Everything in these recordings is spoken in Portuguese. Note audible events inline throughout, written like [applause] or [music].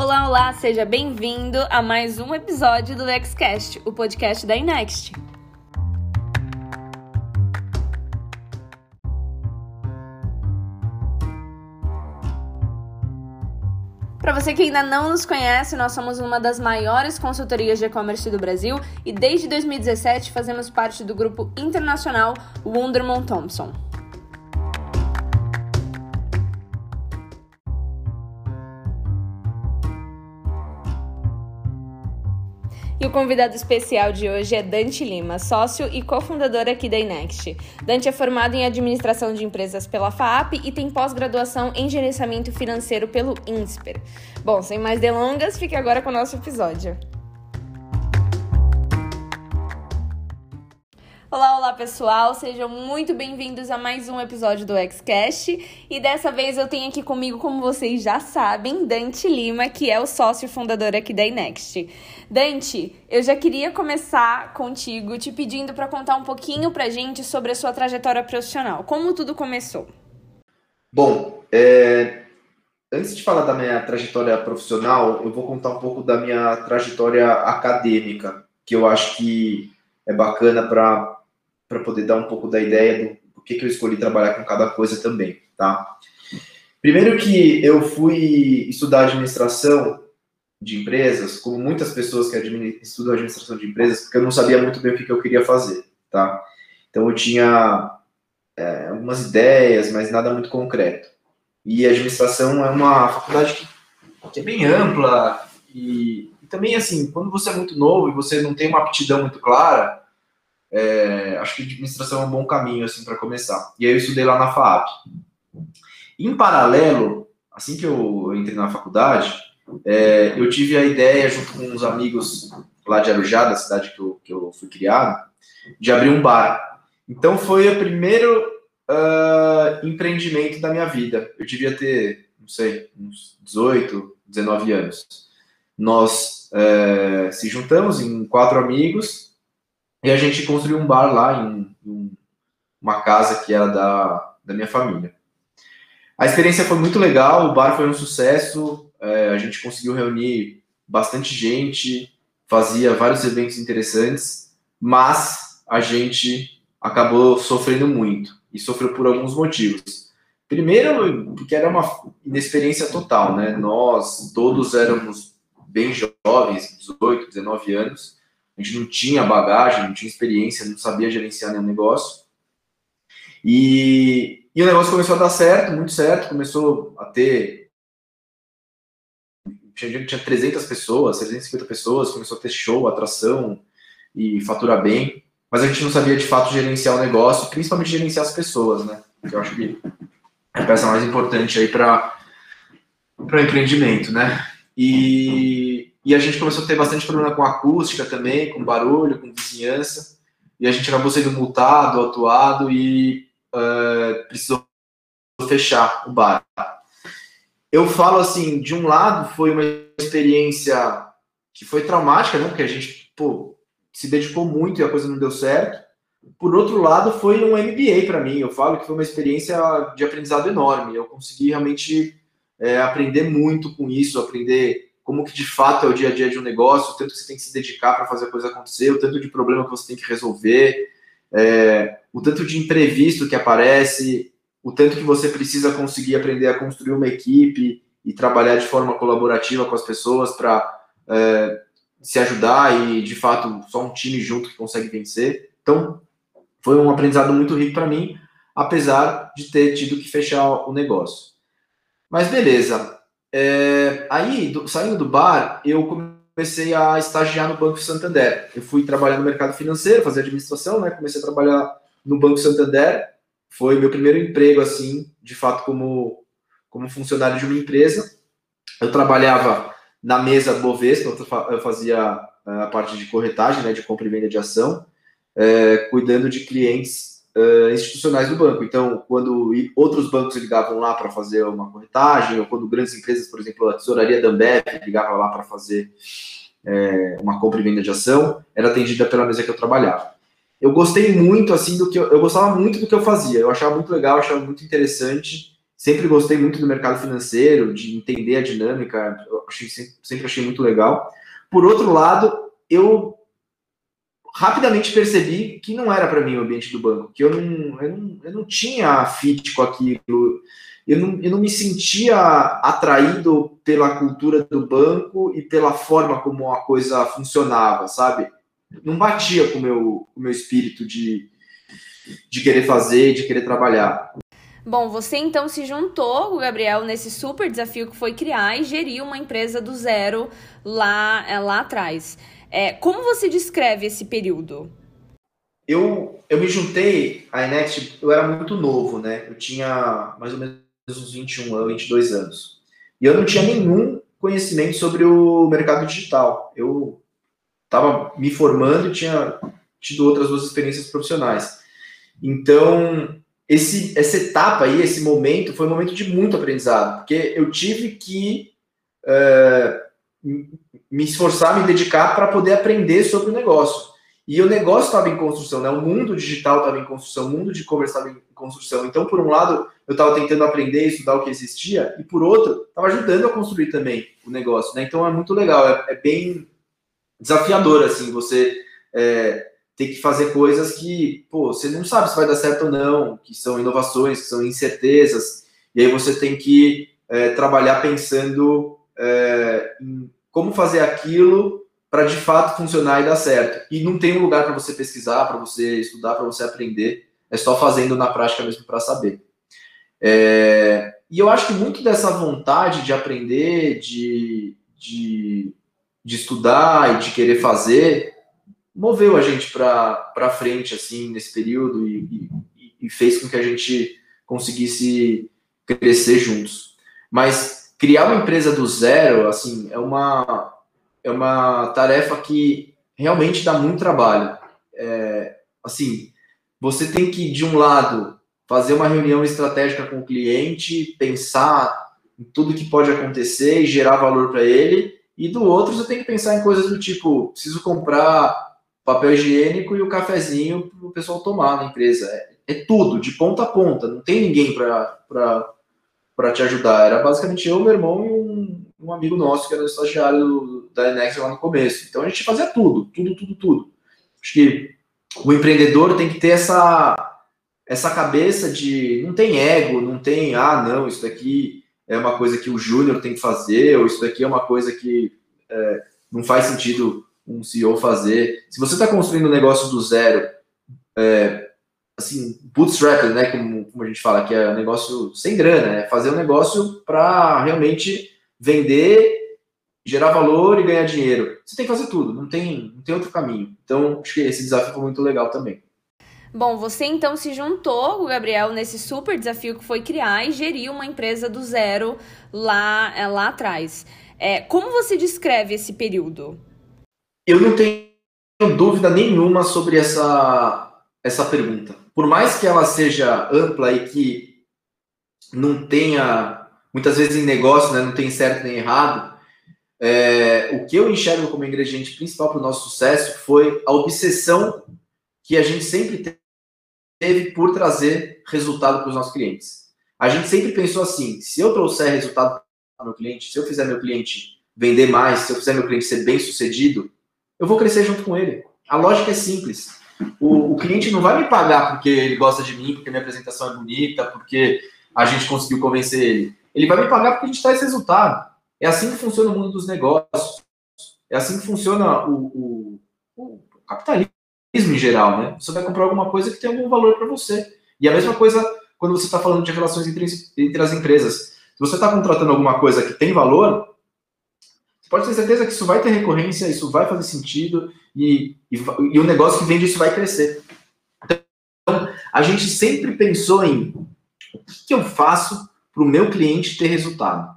Olá, olá, seja bem-vindo a mais um episódio do LexCast, o podcast da Inext. Para você que ainda não nos conhece, nós somos uma das maiores consultorias de e-commerce do Brasil e desde 2017 fazemos parte do grupo internacional Wunderman Thompson. E o convidado especial de hoje é Dante Lima, sócio e cofundador aqui da Inext. Dante é formado em administração de empresas pela FAAP e tem pós-graduação em gerenciamento financeiro pelo INSPER. Bom, sem mais delongas, fique agora com o nosso episódio. Olá, olá pessoal, sejam muito bem-vindos a mais um episódio do Xcast e dessa vez eu tenho aqui comigo, como vocês já sabem, Dante Lima, que é o sócio fundador aqui da Inext. Dante, eu já queria começar contigo te pedindo para contar um pouquinho pra gente sobre a sua trajetória profissional, como tudo começou. Bom, é... antes de falar da minha trajetória profissional, eu vou contar um pouco da minha trajetória acadêmica, que eu acho que é bacana para para poder dar um pouco da ideia do porquê que eu escolhi trabalhar com cada coisa também, tá? Primeiro que eu fui estudar administração de empresas, como muitas pessoas que estudam administração de empresas, porque eu não sabia muito bem o que, que eu queria fazer, tá? Então eu tinha é, algumas ideias, mas nada muito concreto. E administração é uma faculdade que, que é bem ampla e, e também assim, quando você é muito novo e você não tem uma aptidão muito clara, é, acho que administração é um bom caminho assim para começar. E aí eu estudei lá na FAAP. Em paralelo, assim que eu entrei na faculdade, é, eu tive a ideia, junto com uns amigos lá de Arujá, da cidade que eu, que eu fui criado, de abrir um bar. Então foi o primeiro uh, empreendimento da minha vida. Eu devia ter, não sei, uns 18, 19 anos. Nós uh, se juntamos em quatro amigos e a gente construiu um bar lá em, em uma casa que era da, da minha família. A experiência foi muito legal, o bar foi um sucesso, é, a gente conseguiu reunir bastante gente, fazia vários eventos interessantes, mas a gente acabou sofrendo muito e sofreu por alguns motivos. Primeiro, porque era uma inexperiência total, né? Nós todos éramos bem jovens, 18, 19 anos, a gente não tinha bagagem, não tinha experiência, não sabia gerenciar nenhum negócio. E, e o negócio começou a dar certo, muito certo, começou a ter. Tinha, tinha 300 pessoas, 350 pessoas, começou a ter show, atração e faturar bem, mas a gente não sabia de fato gerenciar o negócio, principalmente gerenciar as pessoas, né? Que eu acho que é a peça mais importante aí para o empreendimento, né? E e a gente começou a ter bastante problema com acústica também, com barulho, com vizinhança. E a gente acabou sendo multado, autuado e uh, precisou fechar o bar. Eu falo assim, de um lado foi uma experiência que foi traumática, né? Porque a gente pô, se dedicou muito e a coisa não deu certo. Por outro lado, foi um MBA para mim. Eu falo que foi uma experiência de aprendizado enorme. Eu consegui realmente é, aprender muito com isso, aprender como que de fato é o dia a dia de um negócio, o tanto que você tem que se dedicar para fazer a coisa acontecer, o tanto de problema que você tem que resolver, é, o tanto de imprevisto que aparece, o tanto que você precisa conseguir aprender a construir uma equipe e trabalhar de forma colaborativa com as pessoas para é, se ajudar e de fato só um time junto que consegue vencer. Então foi um aprendizado muito rico para mim, apesar de ter tido que fechar o negócio. Mas beleza, é, aí, do, saindo do bar, eu comecei a estagiar no Banco Santander. Eu fui trabalhar no mercado financeiro, fazer administração, né? Comecei a trabalhar no Banco Santander. Foi meu primeiro emprego, assim, de fato, como, como funcionário de uma empresa. Eu trabalhava na mesa Bovespa, eu fazia a parte de corretagem, né, de compra e venda de ação, é, cuidando de clientes uh, institucionais do banco. Então, quando outros bancos ligavam lá para fazer uma corretagem, ou quando grandes empresas, por exemplo, a tesouraria da Ambev ligava lá para fazer é, uma compra e venda de ação, era atendida pela mesa que eu trabalhava. Eu gostei muito, assim, do que eu, eu gostava muito do que eu fazia. Eu achava muito legal, achava muito interessante Sempre gostei muito do mercado financeiro, de entender a dinâmica, achei, sempre achei muito legal. Por outro lado, eu rapidamente percebi que não era para mim o ambiente do banco, que eu não, eu não, eu não tinha fit com aquilo, eu não, eu não me sentia atraído pela cultura do banco e pela forma como a coisa funcionava, sabe? Não batia com meu, o meu espírito de, de querer fazer, de querer trabalhar. Bom, você então se juntou com o Gabriel nesse super desafio que foi criar e gerir uma empresa do zero lá, é, lá atrás. É, como você descreve esse período? Eu, eu me juntei à Enext, eu era muito novo, né? Eu tinha mais ou menos uns 21 22 anos. E eu não tinha nenhum conhecimento sobre o mercado digital. Eu estava me formando tinha tido outras duas experiências profissionais. Então, esse, essa etapa aí, esse momento, foi um momento de muito aprendizado, porque eu tive que é, me esforçar, me dedicar para poder aprender sobre o negócio. E o negócio estava em construção, né? o mundo digital estava em construção, o mundo de e-commerce estava em construção. Então, por um lado, eu estava tentando aprender, estudar o que existia, e por outro, estava ajudando a construir também o negócio. Né? Então, é muito legal, é, é bem desafiador, assim, você é, ter que fazer coisas que, pô, você não sabe se vai dar certo ou não, que são inovações, que são incertezas, e aí você tem que é, trabalhar pensando é, em como fazer aquilo para de fato funcionar e dar certo. E não tem um lugar para você pesquisar, para você estudar, para você aprender, é só fazendo na prática mesmo para saber. É, e eu acho que muito dessa vontade de aprender, de, de, de estudar e de querer fazer, moveu a gente para frente, assim, nesse período e, e, e, fez com que a gente conseguisse crescer juntos. Mas criar uma empresa do zero, assim, é uma, é uma tarefa que realmente dá muito trabalho. É, assim, você tem que, de um lado, fazer uma reunião estratégica com o cliente, pensar em tudo que pode acontecer e gerar valor para ele, e do outro, você tem que pensar em coisas do tipo, preciso comprar papel higiênico e o cafezinho para o pessoal tomar na empresa. É, é, tudo, de ponta a ponta, não tem ninguém para te ajudar. Era basicamente eu, meu irmão e um, um amigo nosso que era estagiário da Enex lá no começo. Então a gente fazia tudo, tudo, tudo, tudo. Acho que o empreendedor tem que ter essa, essa cabeça de não tem ego, não tem, ah, não, isso daqui é uma coisa que o júnior tem que fazer, ou isso daqui é uma coisa que é, não faz sentido um CEO fazer. Se você está construindo um negócio do zero, é, assim, bootstrap, né, como, como, a gente fala, que é um negócio sem grana, é fazer um negócio para realmente vender, gerar valor e ganhar dinheiro. Você tem que fazer tudo, não tem, não tem outro caminho. Então, acho que esse desafio foi muito legal também. Bom, você então se juntou Gabriel nesse super desafio que foi criar e gerir uma empresa do zero lá, é, lá atrás. É, como você descreve esse período? Eu não tenho dúvida nenhuma sobre essa, essa pergunta. Por mais que ela seja ampla e que não tenha, muitas vezes em negócio, né, não tem certo nem errado, é, o que eu enxergo como ingrediente principal para o nosso sucesso foi a obsessão que a gente sempre teve por trazer resultado para os nossos clientes. A gente sempre pensou assim: se eu trouxer resultado para o meu cliente, se eu fizer meu cliente vender mais, se eu fizer meu cliente ser bem sucedido, eu vou crescer junto com ele. A lógica é simples. O, o, cliente não vai me pagar porque ele gosta de mim, porque minha apresentação é bonita, porque a gente conseguiu convencer ele. Ele vai me pagar porque a gente traz resultado. É assim que funciona o mundo dos negócios. É assim que funciona o, o, o capitalismo em geral, né? Você vai comprar alguma coisa que tem algum valor para você. E a mesma coisa quando você está falando de relações entre, entre as empresas. Se você está contratando alguma coisa que tem valor, pode ter certeza que isso vai ter recorrência, isso vai fazer sentido e, e, e o negócio que vende isso vai crescer. Então, a gente sempre pensou em o que, eu faço para o meu cliente ter resultado.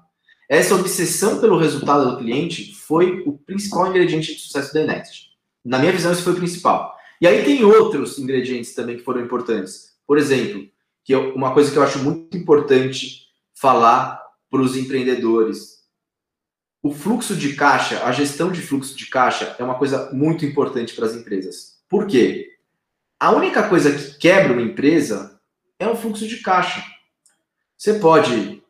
Essa obsessão pelo resultado do cliente foi o principal ingrediente de sucesso da Next. Na minha visão, isso foi o principal. E aí tem outros ingredientes também que foram importantes. Por exemplo, que uma coisa que eu acho muito importante falar para os empreendedores, o fluxo de caixa, a gestão de fluxo de caixa é uma coisa muito importante para as empresas. Por quê? A única coisa que quebra uma empresa é o fluxo de caixa. Você pode,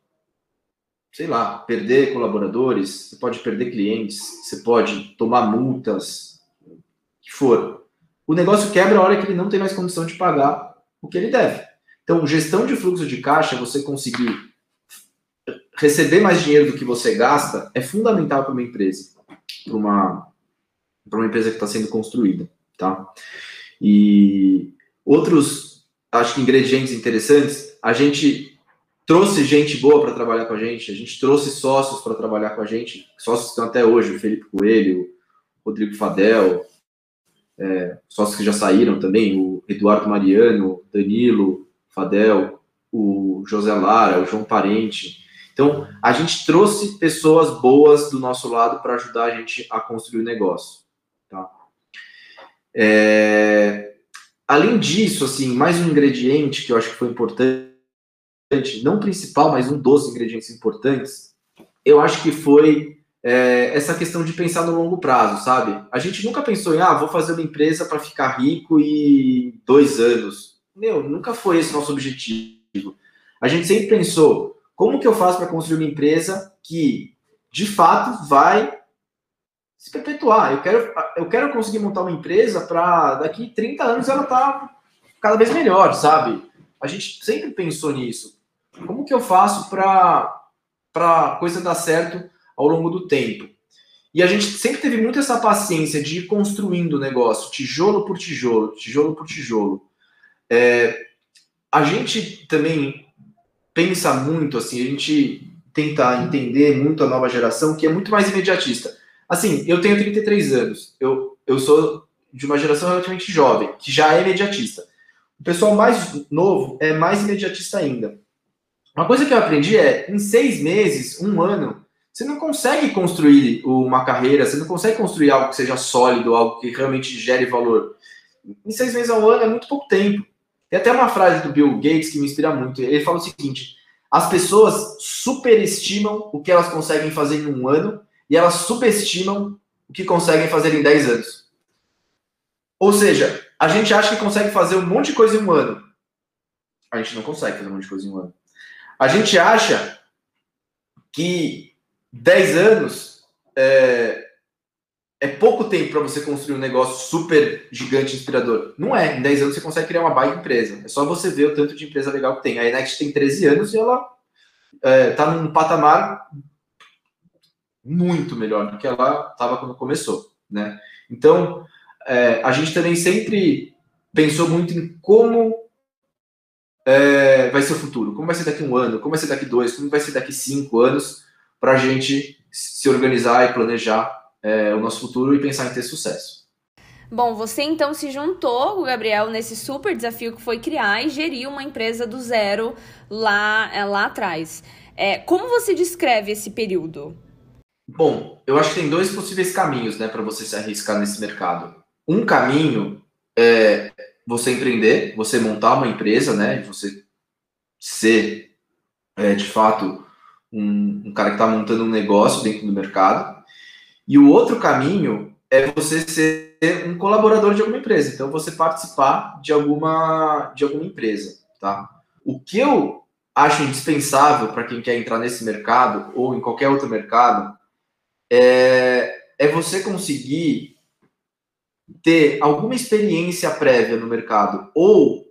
sei lá, perder colaboradores, você pode perder clientes, você pode tomar multas, o que for. O negócio quebra a hora que ele não tem mais condição de pagar o que ele deve. Então, gestão de fluxo de caixa, você conseguir receber mais dinheiro do que você gasta, é fundamental para uma empresa, para uma, uma empresa que está sendo construída, tá? E outros, acho que ingredientes interessantes, a gente trouxe gente boa para trabalhar com a gente, a gente trouxe sócios para trabalhar com a gente, sócios que estão até hoje, o Felipe Coelho, o Rodrigo Fadel, é, sócios que já saíram também, o Eduardo Mariano, Danilo, Fadel, o José Lara, o João Parente. Então, a gente trouxe pessoas boas do nosso lado para ajudar a gente a construir o negócio. Tá? É... Além disso, assim, mais um ingrediente que eu acho que foi importante, não principal, mas um dos ingredientes importantes, eu acho que foi é, essa questão de pensar no longo prazo, sabe? A gente nunca pensou em, ah, vou fazer uma empresa para ficar rico em dois anos. Meu, nunca foi esse nosso objetivo. A gente sempre pensou, como que eu faço para construir uma empresa que, de fato, vai se perpetuar? Eu quero, eu quero conseguir montar uma empresa para daqui 30 anos ela tá cada vez melhor, sabe? A gente sempre pensou nisso. Como que eu faço para a coisa dar certo ao longo do tempo? E a gente sempre teve muito essa paciência de ir construindo o negócio, tijolo por tijolo, tijolo por tijolo. É, a gente também pensa muito, assim, a gente tenta entender muito a nova geração, que é muito mais imediatista. Assim, eu tenho 33 anos, eu, eu sou de uma geração relativamente jovem, que já é imediatista. O pessoal mais novo é mais imediatista ainda. Uma coisa que eu aprendi é, em seis meses, um ano, você não consegue construir uma carreira, você não consegue construir algo que seja sólido, algo que realmente gere valor. Em seis meses a um ano é muito pouco tempo. Tem até uma frase do Bill Gates que me inspira muito. Ele fala o seguinte: as pessoas superestimam o que elas conseguem fazer em um ano e elas subestimam o que conseguem fazer em 10 anos. Ou seja, a gente acha que consegue fazer um monte de coisa em um ano. A gente não consegue fazer um monte de coisa em um ano. A gente acha que 10 anos é, é pouco tempo para você construir um negócio super gigante, inspirador. Não é. Em 10 anos você consegue criar uma baita empresa. É só você ver o tanto de empresa legal que tem. A Enext tem 13 anos e ela está é, tá num patamar muito melhor do que ela estava quando começou. Né? Então, é, a gente também sempre pensou muito em como é, vai ser o futuro, como vai ser daqui um ano, como vai ser daqui dois, como vai ser daqui cinco anos, para a gente se organizar e planejar é, o nosso futuro e pensar em ter sucesso. Bom, você então se juntou, o Gabriel, nesse super desafio que foi criar e gerir uma empresa do zero lá, é, lá atrás. É, como você descreve esse período? Bom, eu acho que tem dois possíveis caminhos né, para você se arriscar nesse mercado. Um caminho é você empreender, você montar uma empresa, né? Você ser, é, de fato, um, um cara que está montando um negócio dentro do mercado. E o outro caminho é você ser um colaborador de alguma empresa. Então, você participar de alguma, de alguma empresa, tá? O que eu acho indispensável para quem quer entrar nesse mercado ou em qualquer outro mercado é, é você conseguir ter alguma experiência prévia no mercado ou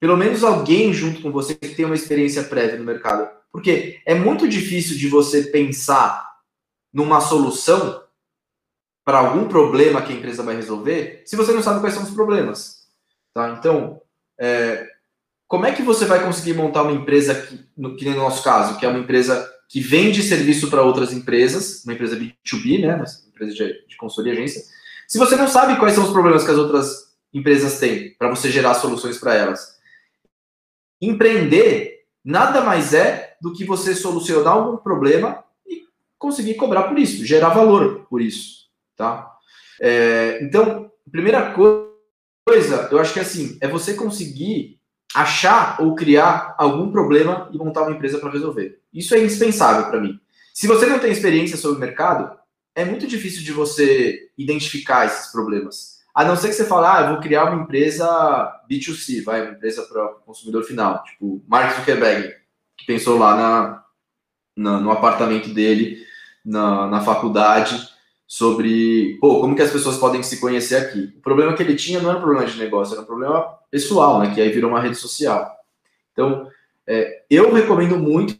pelo menos alguém junto com você que tem uma experiência prévia no mercado. Porque é muito difícil de você pensar numa solução para algum problema que a empresa vai resolver, se você não sabe quais são os problemas. Tá? Então, é, como é que você vai conseguir montar uma empresa, que, no, que no nosso caso, que é uma empresa que vende serviço para outras empresas, uma empresa B2B, né, uma empresa de, de consultoria agência, se você não sabe quais são os problemas que as outras empresas têm para você gerar soluções para elas? Empreender nada mais é do que você solucionar algum problema conseguir cobrar por isso, gerar valor por isso tá? É, então, primeira coisa, eu acho que assim, é você conseguir achar ou criar algum problema e montar uma empresa para resolver. Isso é indispensável para mim. Se você não tem experiência sobre o mercado, é muito difícil de você identificar esses problemas. A não ser que você fale, ah, eu vou criar uma empresa B2C, vai, uma empresa para o consumidor final, tipo Mark Zuckerberg, que pensou lá na, na no apartamento dele, na, na faculdade, sobre pô, como que as pessoas podem se conhecer aqui. O problema que ele tinha não era um problema de negócio, era um problema pessoal, né? Que aí virou uma rede social. Então, é, eu recomendo muito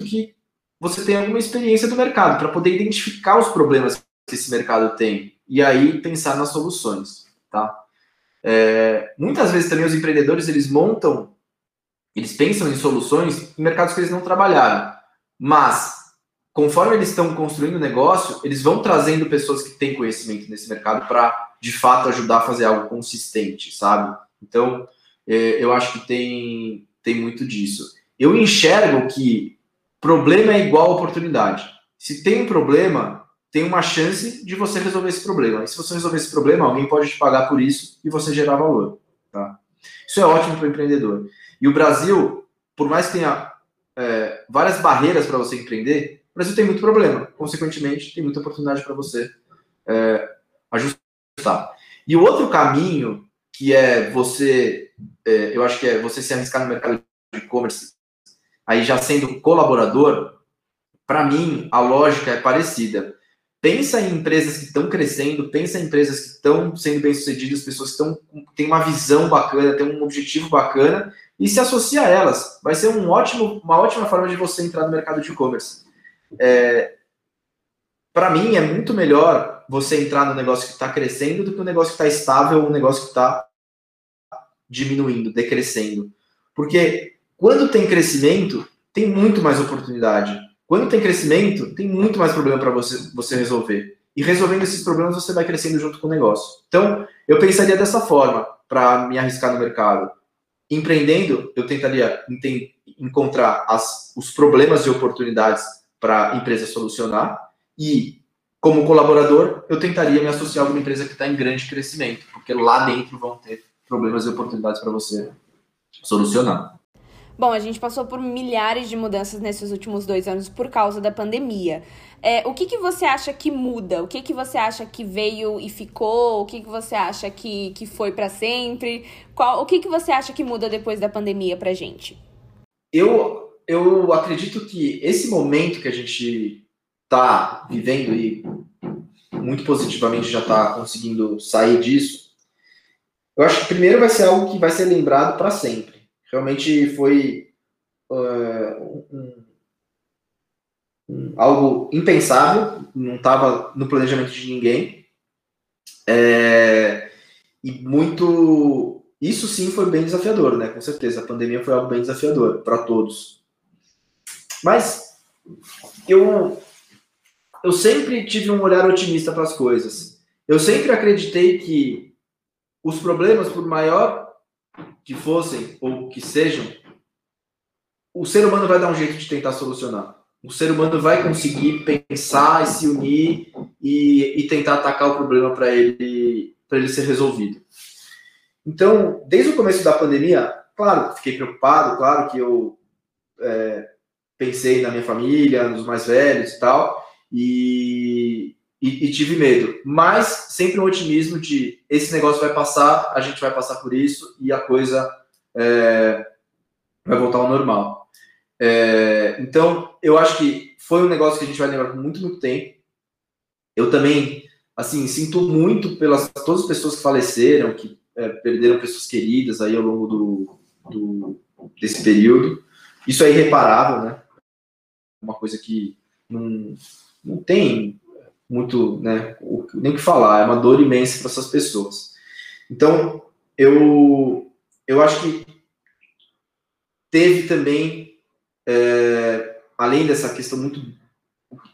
que você tenha alguma experiência do mercado para poder identificar os problemas que esse mercado tem e aí pensar nas soluções, tá? É, muitas vezes também os empreendedores eles montam, eles pensam em soluções em mercados que eles não trabalharam, mas conforme eles estão construindo o negócio, eles vão trazendo pessoas que têm conhecimento nesse mercado para, de fato, ajudar a fazer algo consistente, sabe? Então, é, eu acho que tem, tem muito disso. Eu enxergo que problema é igual oportunidade. Se tem um problema, tem uma chance de você resolver esse problema. E se você resolver esse problema, alguém pode te pagar por isso e você gerar valor. Tá? Isso é ótimo para o empreendedor. E o Brasil, por mais que tenha é, várias barreiras para você empreender, o Brasil tem muito problema. Consequentemente, tem muita oportunidade para você é, ajustar. E o outro caminho, que é você, é, eu acho que é você se arriscar no mercado de e-commerce, aí já sendo colaborador, para mim, a lógica é parecida. Pensa em empresas que estão crescendo, pensa em empresas que estão sendo bem-sucedidas, pessoas que estão, têm uma visão bacana, têm um objetivo bacana, e se associa a elas. Vai ser um ótimo, uma ótima forma de você entrar no mercado de e-commerce. É, para mim, é muito melhor você entrar no negócio que está crescendo do que um negócio que está estável ou negócio que está diminuindo, decrescendo. Porque quando tem crescimento, tem muito mais oportunidade. Quando tem crescimento, tem muito mais problema para você, você resolver. E resolvendo esses problemas, você vai crescendo junto com o negócio. Então, eu pensaria dessa forma para me arriscar no mercado. Empreendendo, eu tentaria encontrar as, os problemas e oportunidades para a empresa solucionar e, como colaborador, eu tentaria me associar a alguma empresa que está em grande crescimento, porque lá dentro vão ter problemas e oportunidades para você solucionar. Bom, a gente passou por milhares de mudanças nesses últimos dois anos por causa da pandemia. É, o que, que você acha que muda? O que, que você acha que veio e ficou? O que, que você acha que, que foi para sempre? Qual, o que, que você acha que muda depois da pandemia para gente? Eu eu acredito que esse momento que a gente está vivendo e muito positivamente já está conseguindo sair disso, eu acho que primeiro vai ser algo que vai ser lembrado para sempre. Realmente foi uh, um, um, algo impensável, não estava no planejamento de ninguém. É, e muito. Isso sim foi bem desafiador, né? Com certeza. A pandemia foi algo bem desafiador para todos. Mas eu, eu sempre tive um olhar otimista para as coisas. Eu sempre acreditei que os problemas, por maior que fossem ou que sejam, o ser humano vai dar um jeito de tentar solucionar. O ser humano vai conseguir pensar e se unir e, e tentar atacar o problema para ele, ele ser resolvido. Então, desde o começo da pandemia, claro, fiquei preocupado, claro que eu é, pensei na minha família, nos mais velhos e tal, e, e, e, tive medo. Mas sempre um otimismo de esse negócio vai passar, a gente vai passar por isso e a coisa é, vai voltar ao normal. É, então, eu acho que foi um negócio que a gente vai lembrar por muito, muito tempo. Eu também, assim, sinto muito pelas todas as pessoas que faleceram, que é, perderam pessoas queridas aí ao longo do, do, desse período. Isso é irreparável, né? Uma coisa que não, não tem muito, né, nem que falar, é uma dor imensa para essas pessoas. Então, eu, eu acho que teve também, é, além dessa questão muito,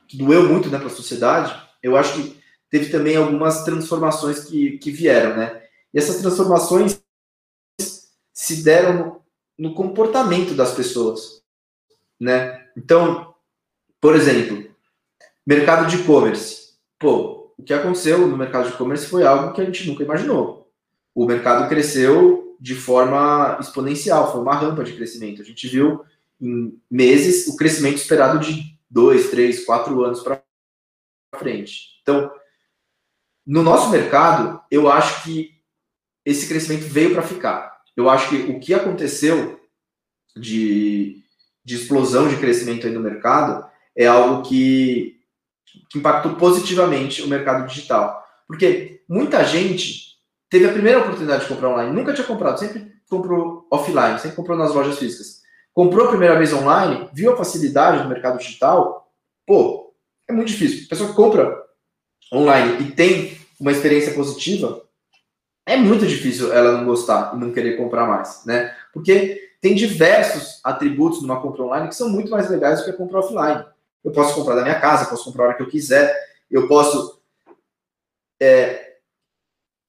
que doeu muito né, para a sociedade, eu acho que teve também algumas transformações que, que vieram, né? E essas transformações se deram no, no comportamento das pessoas, né? Então, por exemplo, mercado de e-commerce. Pô, o que aconteceu no mercado de e-commerce foi algo que a gente nunca imaginou. O mercado cresceu de forma exponencial, foi uma rampa de crescimento. A gente viu em meses o crescimento esperado de dois, três, quatro anos para frente. Então, no nosso mercado, eu acho que esse crescimento veio para ficar. Eu acho que o que aconteceu de de explosão de crescimento aí no mercado, é algo que, que impactou positivamente o mercado digital. Porque muita gente teve a primeira oportunidade de comprar online, nunca tinha comprado, sempre comprou offline, sempre comprou nas lojas físicas. Comprou a primeira vez online, viu a facilidade do mercado digital, pô, é muito difícil. A pessoa compra online e tem uma experiência positiva, é muito difícil ela não gostar e não querer comprar mais, né? Porque tem diversos atributos numa compra online que são muito mais legais do que a compra offline. Eu posso comprar da minha casa, posso comprar a hora que eu quiser, eu posso é,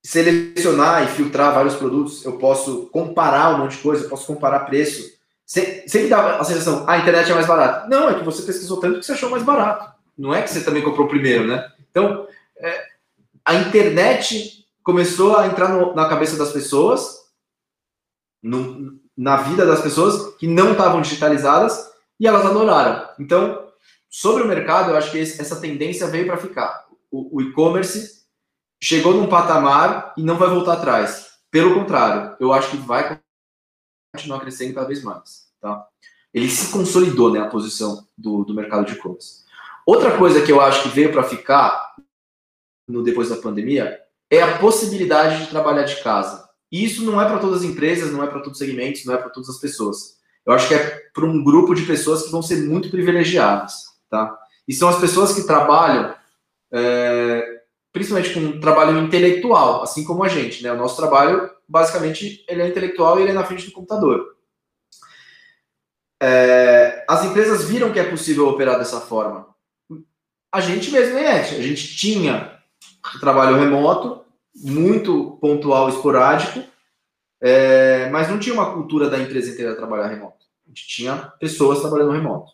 selecionar e filtrar vários produtos, eu posso comparar um monte de coisa, eu posso comparar preço. Sempre dá a sensação, ah, a internet é mais barata. Não, é que você pesquisou tanto que você achou mais barato. Não é que você também comprou primeiro, né? Então, é, a internet começou a entrar no, na cabeça das pessoas, no, na vida das pessoas que não estavam digitalizadas e elas adoraram. Então, sobre o mercado, eu acho que essa tendência veio para ficar. O, o e-commerce chegou num patamar e não vai voltar atrás. Pelo contrário, eu acho que vai continuar crescendo cada vez mais. Tá? Ele se consolidou, né, a posição do, do mercado de e-commerce. Outra coisa que eu acho que veio para ficar no depois da pandemia é a possibilidade de trabalhar de casa. E isso não é para todas as empresas, não é para todos os segmentos, não é para todas as pessoas. Eu acho que é para um grupo de pessoas que vão ser muito privilegiadas, tá? E são as pessoas que trabalham, é, principalmente com um trabalho intelectual, assim como a gente, né? O nosso trabalho, basicamente, ele é intelectual e ele é na frente do computador. É, as empresas viram que é possível operar dessa forma. A gente mesmo, né, A gente tinha trabalho remoto, muito pontual, esporádico, é, mas não tinha uma cultura da empresa inteira trabalhar remoto. A gente tinha pessoas trabalhando remoto.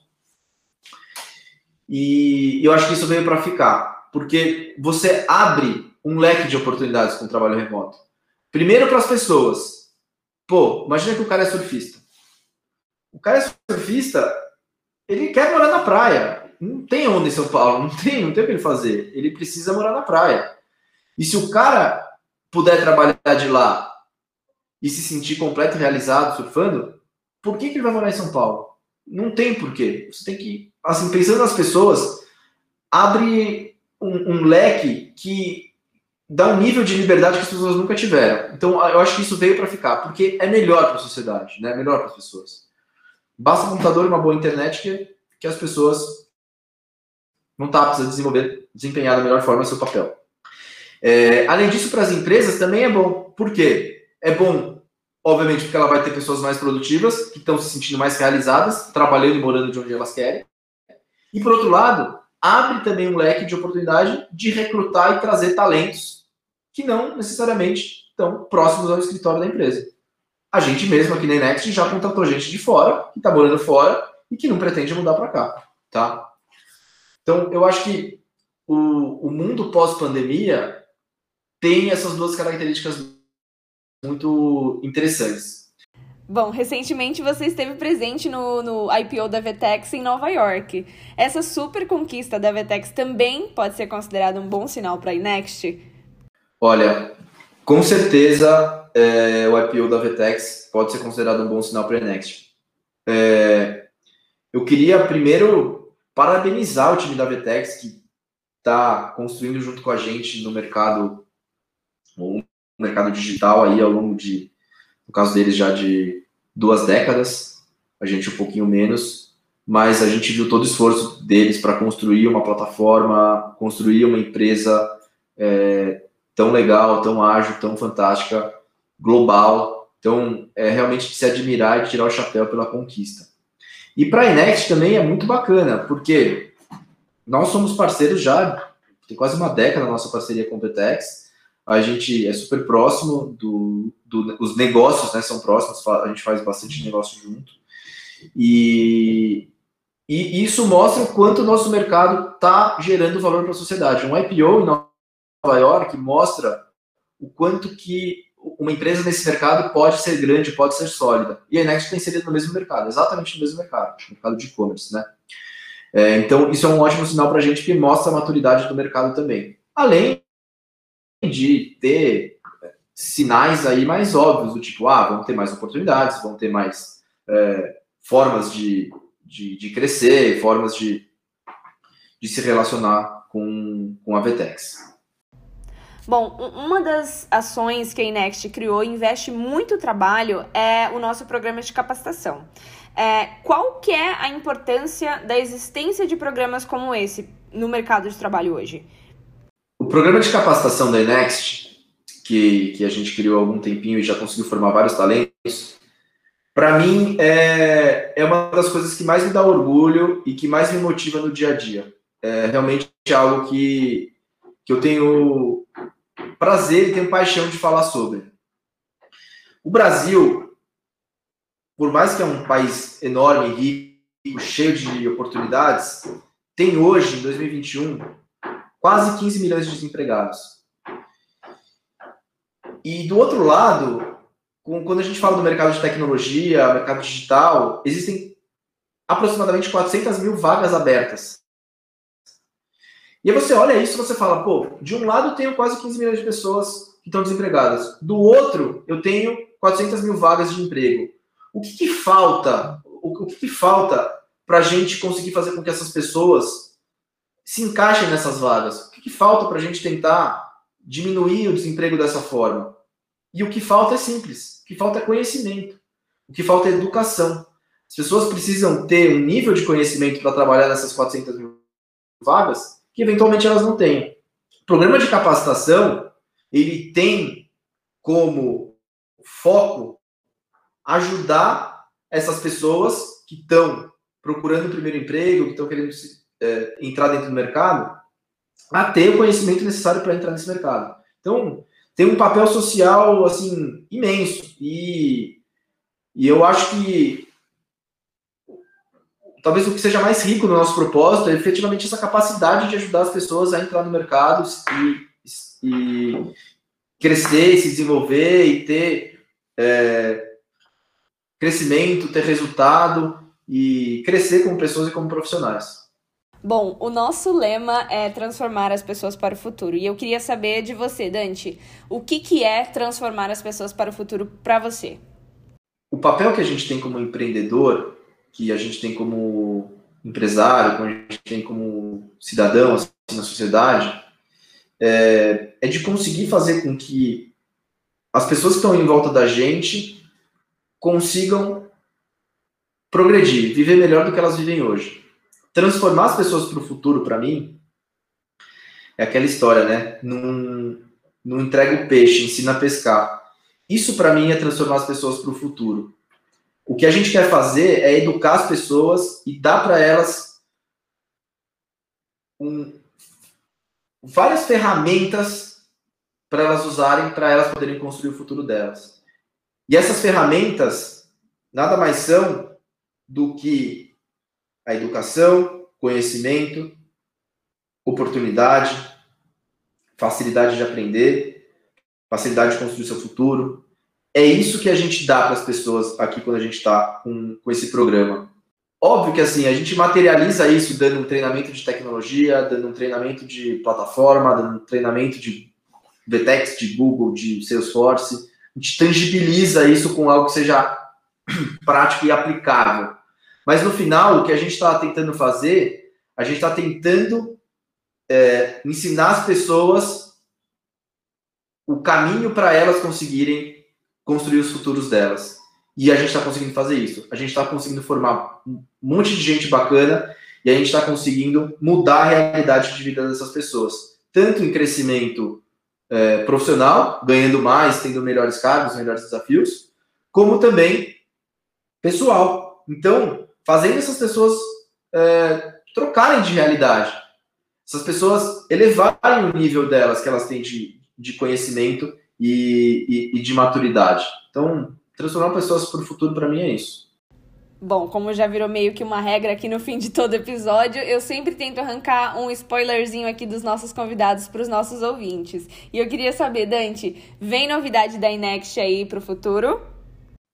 E eu acho que isso veio para ficar, porque você abre um leque de oportunidades com o trabalho remoto. Primeiro para as pessoas. Pô, imagina que o cara é surfista. O cara é surfista, ele quer morar na praia. Não tem onde em São Paulo, não tem, não tem o que ele fazer. Ele precisa morar na praia. E se o cara puder trabalhar de lá e se sentir completo e realizado surfando, por que, que ele vai morar em São Paulo? Não tem porquê. Você tem que, assim, pensando nas pessoas, abre um, um leque que dá um nível de liberdade que as pessoas nunca tiveram. Então, eu acho que isso veio para ficar, porque é melhor para a sociedade, né? É melhor para as pessoas. Basta um computador e uma boa internet que, que as pessoas não tá precisando desenvolver, desempenhar da melhor forma o seu papel. É, além disso, para as empresas também é bom. Por quê? É bom, obviamente, porque ela vai ter pessoas mais produtivas, que estão se sentindo mais realizadas, trabalhando e morando de onde elas querem. E, por outro lado, abre também um leque de oportunidade de recrutar e trazer talentos que não necessariamente estão próximos ao escritório da empresa. A gente mesmo aqui na Next já contratou gente de fora, que está morando fora e que não pretende mudar para cá, tá? Então, eu acho que o, o mundo pós-pandemia tem essas duas características muito interessantes. Bom, recentemente você esteve presente no, no IPO da Vetex em Nova York. Essa super conquista da Vetex também pode ser considerada um bom sinal para a Inext? Olha, com certeza é, o IPO da Vetex pode ser considerado um bom sinal para a Inext. É, eu queria primeiro parabenizar o time da Vetex que está construindo junto com a gente no mercado o mercado digital aí ao longo de, no caso deles, já de duas décadas, a gente um pouquinho menos, mas a gente viu todo o esforço deles para construir uma plataforma, construir uma empresa é, tão legal, tão ágil, tão fantástica, global. Então, é realmente de se admirar e tirar o chapéu pela conquista. E para a Inext também é muito bacana, porque nós somos parceiros já, tem quase uma década a nossa parceria com o Petex, a gente é super próximo do, do, os negócios, né, são próximos, a gente faz bastante negócio junto. E, e isso mostra o quanto o nosso mercado está gerando valor para a sociedade. Um IPO em Nova York mostra o quanto que uma empresa nesse mercado pode ser grande, pode ser sólida. E a Next tem inserido no mesmo mercado, exatamente no mesmo mercado, mercado de e-commerce, né? É, então, isso é um ótimo sinal para a gente que mostra a maturidade do mercado também. Além de ter sinais aí mais óbvios, do tipo, ah, vão ter mais oportunidades, vão ter mais é, formas de, de, de crescer, formas de, de se relacionar com, com a Vtex. Bom, uma das ações que a Inext criou e investe muito trabalho é o nosso programa de capacitação. É, qual que é a importância da existência de programas como esse no mercado de trabalho hoje? Programa de capacitação da Inext, que, que a gente criou há algum tempinho e já conseguiu formar vários talentos, para mim é, é uma das coisas que mais me dá orgulho e que mais me motiva no dia a dia. É realmente algo que, que eu tenho prazer e tenho paixão de falar sobre. O Brasil, por mais que é um país enorme, rico, cheio de oportunidades, tem hoje, em 2021, quase 15 milhões de desempregados. E do outro lado, quando a gente fala do mercado de tecnologia, mercado digital, existem aproximadamente 400 mil vagas abertas. E aí você olha isso e você fala, pô, de um lado eu tenho quase 15 milhões de pessoas que estão desempregadas. Do outro, eu tenho 400 mil vagas de emprego. O que, que falta? O, que, que falta para a gente conseguir fazer com que essas pessoas se encaixem nessas vagas? O que, que falta para a gente tentar diminuir o desemprego dessa forma? E o que falta é simples. O que falta é conhecimento. O que falta é educação. As pessoas precisam ter um nível de conhecimento para trabalhar nessas 400 mil vagas que eventualmente elas não têm. O programa de capacitação, ele tem como foco ajudar essas pessoas que estão procurando o primeiro emprego, que estão querendo é, entrar dentro do mercado, a ter o conhecimento necessário para entrar nesse mercado. Então, tem um papel social, assim, imenso. E, e eu acho que talvez o que seja mais rico no nosso propósito é efetivamente essa capacidade de ajudar as pessoas a entrar no mercado e, e crescer, se desenvolver e ter é, crescimento, ter resultado e crescer como pessoas e como profissionais. Bom, o nosso lema é transformar as pessoas para o futuro. E eu queria saber de você, Dante, o que, que é transformar as pessoas para o futuro para você? O papel que a gente tem como empreendedor que a gente tem como empresário, que a gente tem como cidadão assim, na sociedade, é, é de conseguir fazer com que as pessoas que estão em volta da gente consigam progredir, viver melhor do que elas vivem hoje. Transformar as pessoas para o futuro, para mim, é aquela história, né? Não, não entrega o peixe, ensina a pescar. Isso, para mim, é transformar as pessoas para o futuro. O que a gente quer fazer é educar as pessoas e dar para elas um, várias ferramentas para elas usarem, para elas poderem construir o futuro delas. E essas ferramentas nada mais são do que a educação, conhecimento, oportunidade, facilidade de aprender, facilidade de construir seu futuro, é isso que a gente dá para as pessoas aqui quando a gente está com, com esse programa. Óbvio que assim, a gente materializa isso dando um treinamento de tecnologia, dando um treinamento de plataforma, dando um treinamento de VTEX, de Google, de Salesforce. A gente tangibiliza isso com algo que seja [clears throat] prático e aplicável. Mas no final, o que a gente está tentando fazer, a gente está tentando é, ensinar as pessoas o caminho para elas conseguirem construir os futuros delas. E a gente está conseguindo fazer isso. A gente está conseguindo formar um monte de gente bacana e a gente está conseguindo mudar a realidade de vida dessas pessoas. Tanto em crescimento é, profissional, ganhando mais, tendo melhores cargos, melhores desafios, como também pessoal. Então, fazendo essas pessoas é, trocarem de realidade. Essas pessoas elevarem o nível delas que elas têm de, de conhecimento e, e, e de maturidade. Então, transformar pessoas para o futuro, para mim, é isso. Bom, como já virou meio que uma regra aqui no fim de todo episódio, eu sempre tento arrancar um spoilerzinho aqui dos nossos convidados para os nossos ouvintes. E eu queria saber, Dante, vem novidade da Inext aí para o futuro?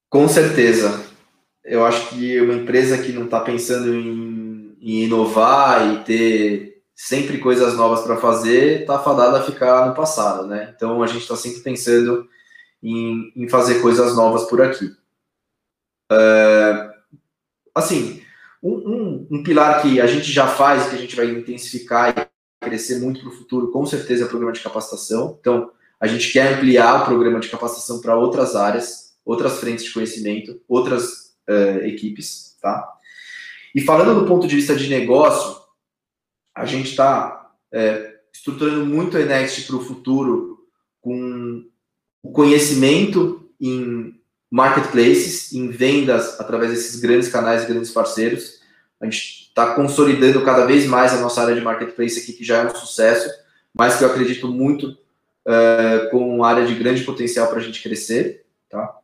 Com certeza. Eu acho que uma empresa que não está pensando em, em inovar e ter sempre coisas novas para fazer, está fadada a ficar no passado, né? Então a gente está sempre pensando em, em, fazer coisas novas por aqui. É, assim, Um, um, um, pilar que a gente já faz, que a gente vai intensificar e crescer muito para o futuro, com certeza é o programa de capacitação. Então, a gente quer ampliar o programa de capacitação para outras áreas, outras frentes de conhecimento, outras uh, equipes, tá? E falando do ponto de vista de negócio, a gente está é, estruturando muito a Next para o futuro com o conhecimento em marketplaces, em vendas através desses grandes canais, grandes parceiros. A gente está consolidando cada vez mais a nossa área de marketplace aqui, que já é um sucesso, mas que eu acredito muito é, com uma área de grande potencial para a gente crescer. Tá?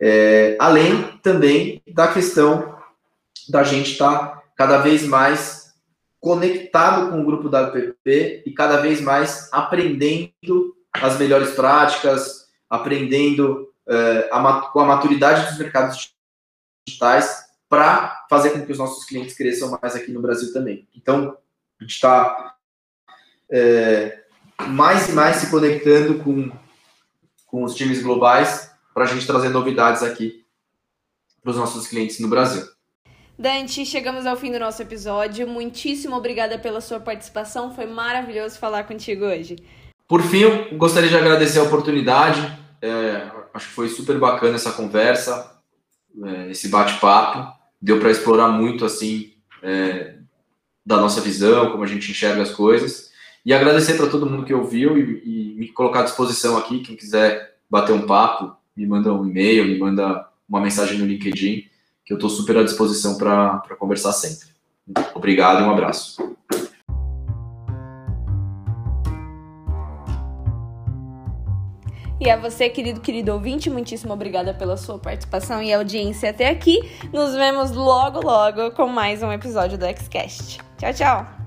É, além também da questão da gente estar tá cada vez mais conectado com o grupo WPP e cada vez mais aprendendo as melhores práticas, aprendendo uh, a, com a maturidade dos mercados digitais para fazer com que os nossos clientes cresçam mais aqui no Brasil também. Então, a gente está é, mais e mais se conectando com, com os times globais para a gente trazer novidades aqui para os nossos clientes no Brasil. Dante, chegamos ao fim do nosso episódio. Muitíssimo obrigada pela sua participação. Foi maravilhoso falar contigo hoje. Por fim, gostaria de agradecer a oportunidade. É, acho que foi super bacana essa conversa, é, esse bate-papo. Deu para explorar muito assim é, da nossa visão, como a gente enxerga as coisas. E agradecer para todo mundo que ouviu e, e me colocar à disposição aqui. Quem quiser bater um papo, me manda um e-mail, me manda uma mensagem no LinkedIn que eu estou super à disposição para conversar sempre. Obrigado e um abraço. E a você, querido, querido ouvinte, muitíssimo obrigada pela sua participação e audiência até aqui. Nos vemos logo, logo com mais um episódio do Xcast. Tchau, tchau!